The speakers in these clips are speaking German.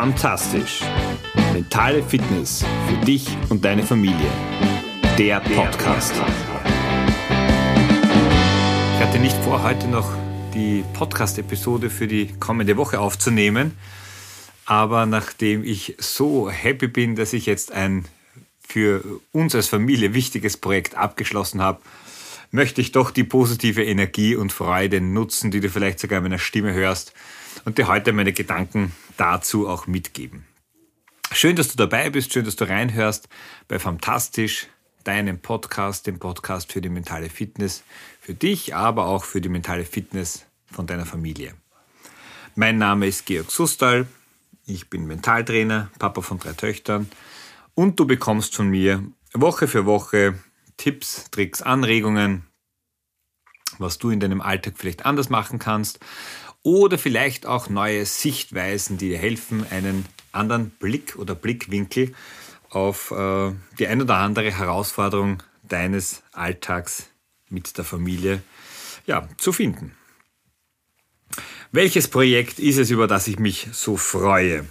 Fantastisch. Mentale Fitness für dich und deine Familie. Der Podcast. Ich hatte nicht vor, heute noch die Podcast-Episode für die kommende Woche aufzunehmen. Aber nachdem ich so happy bin, dass ich jetzt ein für uns als Familie wichtiges Projekt abgeschlossen habe, möchte ich doch die positive Energie und Freude nutzen, die du vielleicht sogar in meiner Stimme hörst und dir heute meine Gedanken dazu auch mitgeben. Schön, dass du dabei bist, schön, dass du reinhörst bei Fantastisch, deinem Podcast, dem Podcast für die mentale Fitness, für dich, aber auch für die mentale Fitness von deiner Familie. Mein Name ist Georg Sustal, ich bin Mentaltrainer, Papa von drei Töchtern und du bekommst von mir Woche für Woche Tipps, Tricks, Anregungen, was du in deinem Alltag vielleicht anders machen kannst oder vielleicht auch neue Sichtweisen, die dir helfen, einen anderen Blick oder Blickwinkel auf äh, die ein oder andere Herausforderung deines Alltags mit der Familie ja, zu finden. Welches Projekt ist es, über das ich mich so freue?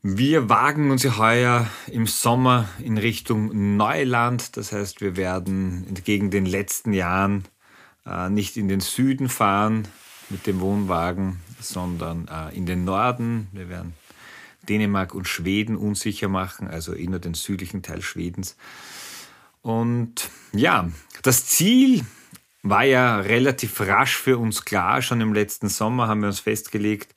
Wir wagen uns ja heuer im Sommer in Richtung Neuland. Das heißt, wir werden entgegen den letzten Jahren äh, nicht in den Süden fahren mit dem Wohnwagen, sondern äh, in den Norden. Wir werden Dänemark und Schweden unsicher machen, also nur den südlichen Teil Schwedens. Und ja, das Ziel war ja relativ rasch für uns klar. Schon im letzten Sommer haben wir uns festgelegt,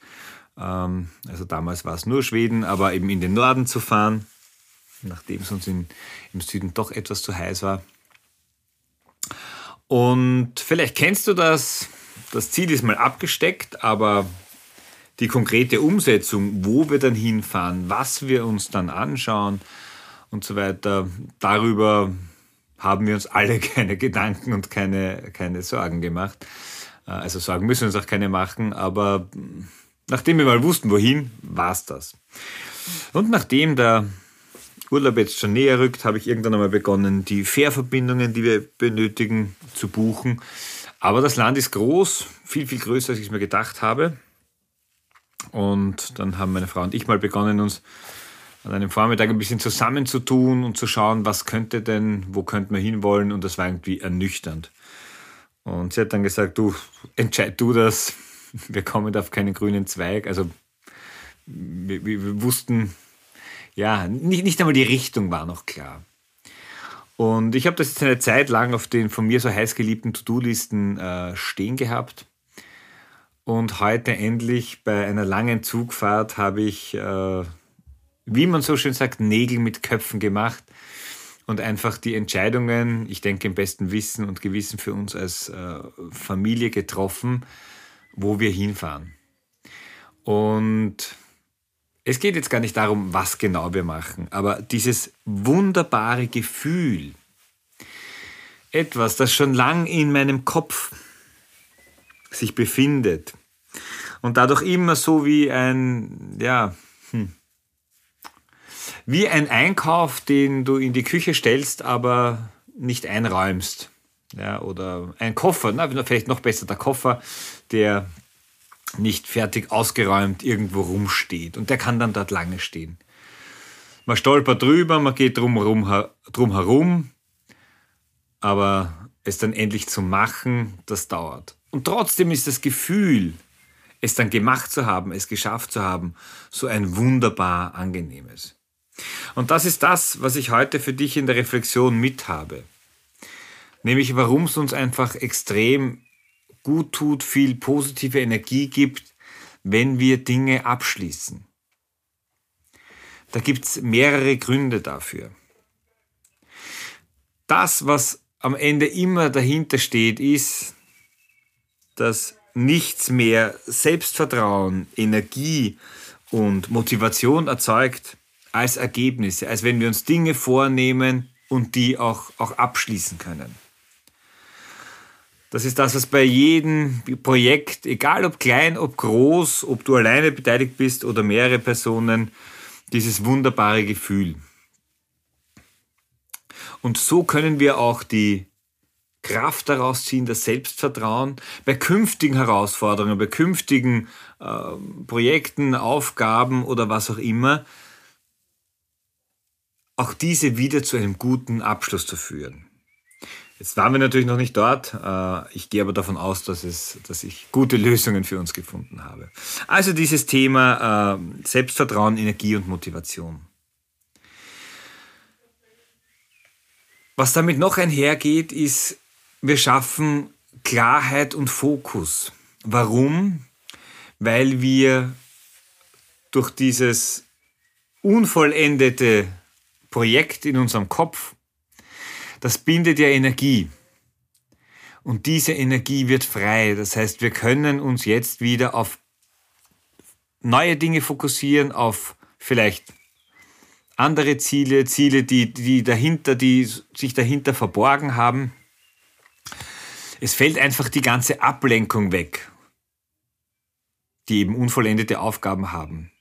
also damals war es nur Schweden, aber eben in den Norden zu fahren, nachdem es uns in, im Süden doch etwas zu heiß war. Und vielleicht kennst du das, das Ziel ist mal abgesteckt, aber die konkrete Umsetzung, wo wir dann hinfahren, was wir uns dann anschauen und so weiter, darüber haben wir uns alle keine Gedanken und keine, keine Sorgen gemacht. Äh, also Sorgen müssen wir uns auch keine machen, aber Nachdem wir mal wussten, wohin, war es das. Und nachdem der Urlaub jetzt schon näher rückt, habe ich irgendwann einmal begonnen, die Fährverbindungen, die wir benötigen, zu buchen. Aber das Land ist groß, viel, viel größer, als ich es mir gedacht habe. Und dann haben meine Frau und ich mal begonnen, uns an einem Vormittag ein bisschen zusammenzutun und zu schauen, was könnte denn, wo könnten wir hinwollen. Und das war irgendwie ernüchternd. Und sie hat dann gesagt, du, entscheid du das, wir kommen auf keinen grünen Zweig. Also wir, wir wussten, ja, nicht, nicht einmal die Richtung war noch klar. Und ich habe das jetzt eine Zeit lang auf den von mir so heiß geliebten To-Do-Listen äh, stehen gehabt. Und heute endlich bei einer langen Zugfahrt habe ich, äh, wie man so schön sagt, Nägel mit Köpfen gemacht und einfach die Entscheidungen, ich denke im besten Wissen und Gewissen für uns als äh, Familie getroffen, wo wir hinfahren. Und es geht jetzt gar nicht darum, was genau wir machen, aber dieses wunderbare Gefühl, etwas, das schon lang in meinem Kopf sich befindet und dadurch immer so wie ein, ja, hm, wie ein Einkauf, den du in die Küche stellst, aber nicht einräumst. Ja, oder ein Koffer, na, vielleicht noch besser der Koffer, der nicht fertig ausgeräumt irgendwo rumsteht. Und der kann dann dort lange stehen. Man stolpert drüber, man geht drum herum, drum herum, aber es dann endlich zu machen, das dauert. Und trotzdem ist das Gefühl, es dann gemacht zu haben, es geschafft zu haben, so ein wunderbar angenehmes. Und das ist das, was ich heute für dich in der Reflexion mit habe nämlich warum es uns einfach extrem gut tut, viel positive Energie gibt, wenn wir Dinge abschließen. Da gibt es mehrere Gründe dafür. Das, was am Ende immer dahinter steht, ist, dass nichts mehr Selbstvertrauen, Energie und Motivation erzeugt als Ergebnisse, als wenn wir uns Dinge vornehmen und die auch, auch abschließen können. Das ist das, was bei jedem Projekt, egal ob klein, ob groß, ob du alleine beteiligt bist oder mehrere Personen, dieses wunderbare Gefühl. Und so können wir auch die Kraft daraus ziehen, das Selbstvertrauen bei künftigen Herausforderungen, bei künftigen äh, Projekten, Aufgaben oder was auch immer, auch diese wieder zu einem guten Abschluss zu führen. Jetzt waren wir natürlich noch nicht dort. Äh, ich gehe aber davon aus, dass, es, dass ich gute Lösungen für uns gefunden habe. Also dieses Thema äh, Selbstvertrauen, Energie und Motivation. Was damit noch einhergeht, ist, wir schaffen Klarheit und Fokus. Warum? Weil wir durch dieses unvollendete Projekt in unserem Kopf, das bindet ja Energie. Und diese Energie wird frei. Das heißt, wir können uns jetzt wieder auf neue Dinge fokussieren, auf vielleicht andere Ziele, Ziele, die, die dahinter, die sich dahinter verborgen haben. Es fällt einfach die ganze Ablenkung weg, die eben unvollendete Aufgaben haben.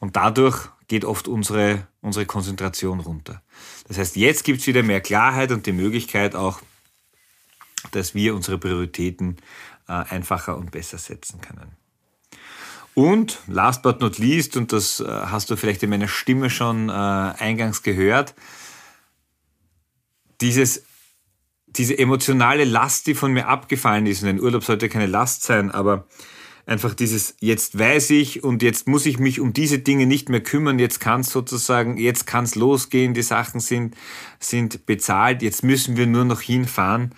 Und dadurch geht oft unsere, unsere Konzentration runter. Das heißt, jetzt gibt es wieder mehr Klarheit und die Möglichkeit auch, dass wir unsere Prioritäten äh, einfacher und besser setzen können. Und last but not least, und das äh, hast du vielleicht in meiner Stimme schon äh, eingangs gehört, dieses, diese emotionale Last, die von mir abgefallen ist, und ein Urlaub sollte keine Last sein, aber einfach dieses, jetzt weiß ich und jetzt muss ich mich um diese Dinge nicht mehr kümmern, jetzt kann es sozusagen, jetzt kann es losgehen, die Sachen sind, sind bezahlt, jetzt müssen wir nur noch hinfahren.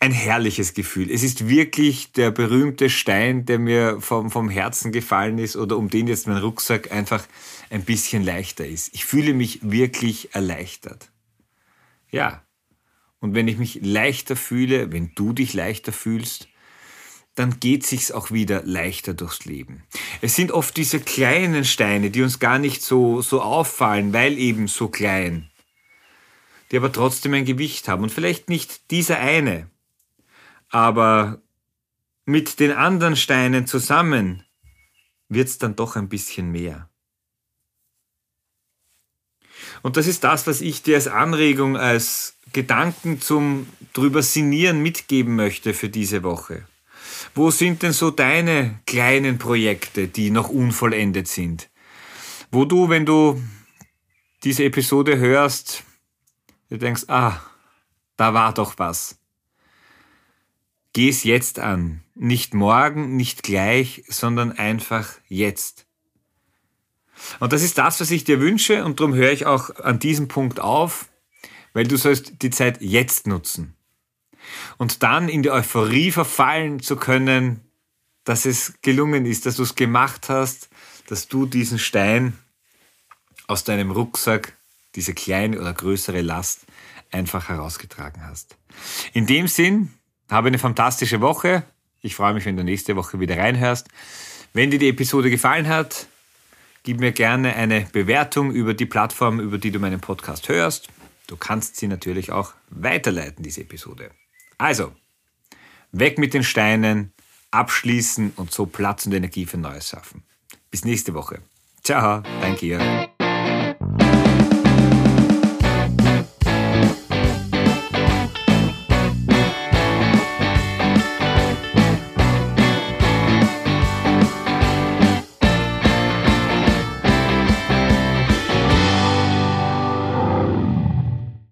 Ein herrliches Gefühl. Es ist wirklich der berühmte Stein, der mir vom, vom Herzen gefallen ist oder um den jetzt mein Rucksack einfach ein bisschen leichter ist. Ich fühle mich wirklich erleichtert. Ja. Und wenn ich mich leichter fühle, wenn du dich leichter fühlst, dann geht sich's auch wieder leichter durchs Leben. Es sind oft diese kleinen Steine, die uns gar nicht so, so auffallen, weil eben so klein, die aber trotzdem ein Gewicht haben. Und vielleicht nicht dieser eine, aber mit den anderen Steinen zusammen wird's dann doch ein bisschen mehr. Und das ist das, was ich dir als Anregung, als Gedanken zum drüber sinnieren mitgeben möchte für diese Woche. Wo sind denn so deine kleinen Projekte, die noch unvollendet sind? Wo du, wenn du diese Episode hörst, du denkst, ah, da war doch was. Geh es jetzt an. Nicht morgen, nicht gleich, sondern einfach jetzt. Und das ist das, was ich dir wünsche und darum höre ich auch an diesem Punkt auf, weil du sollst die Zeit jetzt nutzen und dann in die Euphorie verfallen zu können, dass es gelungen ist, dass du es gemacht hast, dass du diesen Stein aus deinem Rucksack, diese kleine oder größere Last, einfach herausgetragen hast. In dem Sinn, habe eine fantastische Woche. Ich freue mich, wenn du nächste Woche wieder reinhörst. Wenn dir die Episode gefallen hat, gib mir gerne eine Bewertung über die Plattform, über die du meinen Podcast hörst. Du kannst sie natürlich auch weiterleiten, diese Episode. Also, weg mit den Steinen, abschließen und so Platz und Energie für Neues schaffen. Bis nächste Woche. Ciao, danke ihr.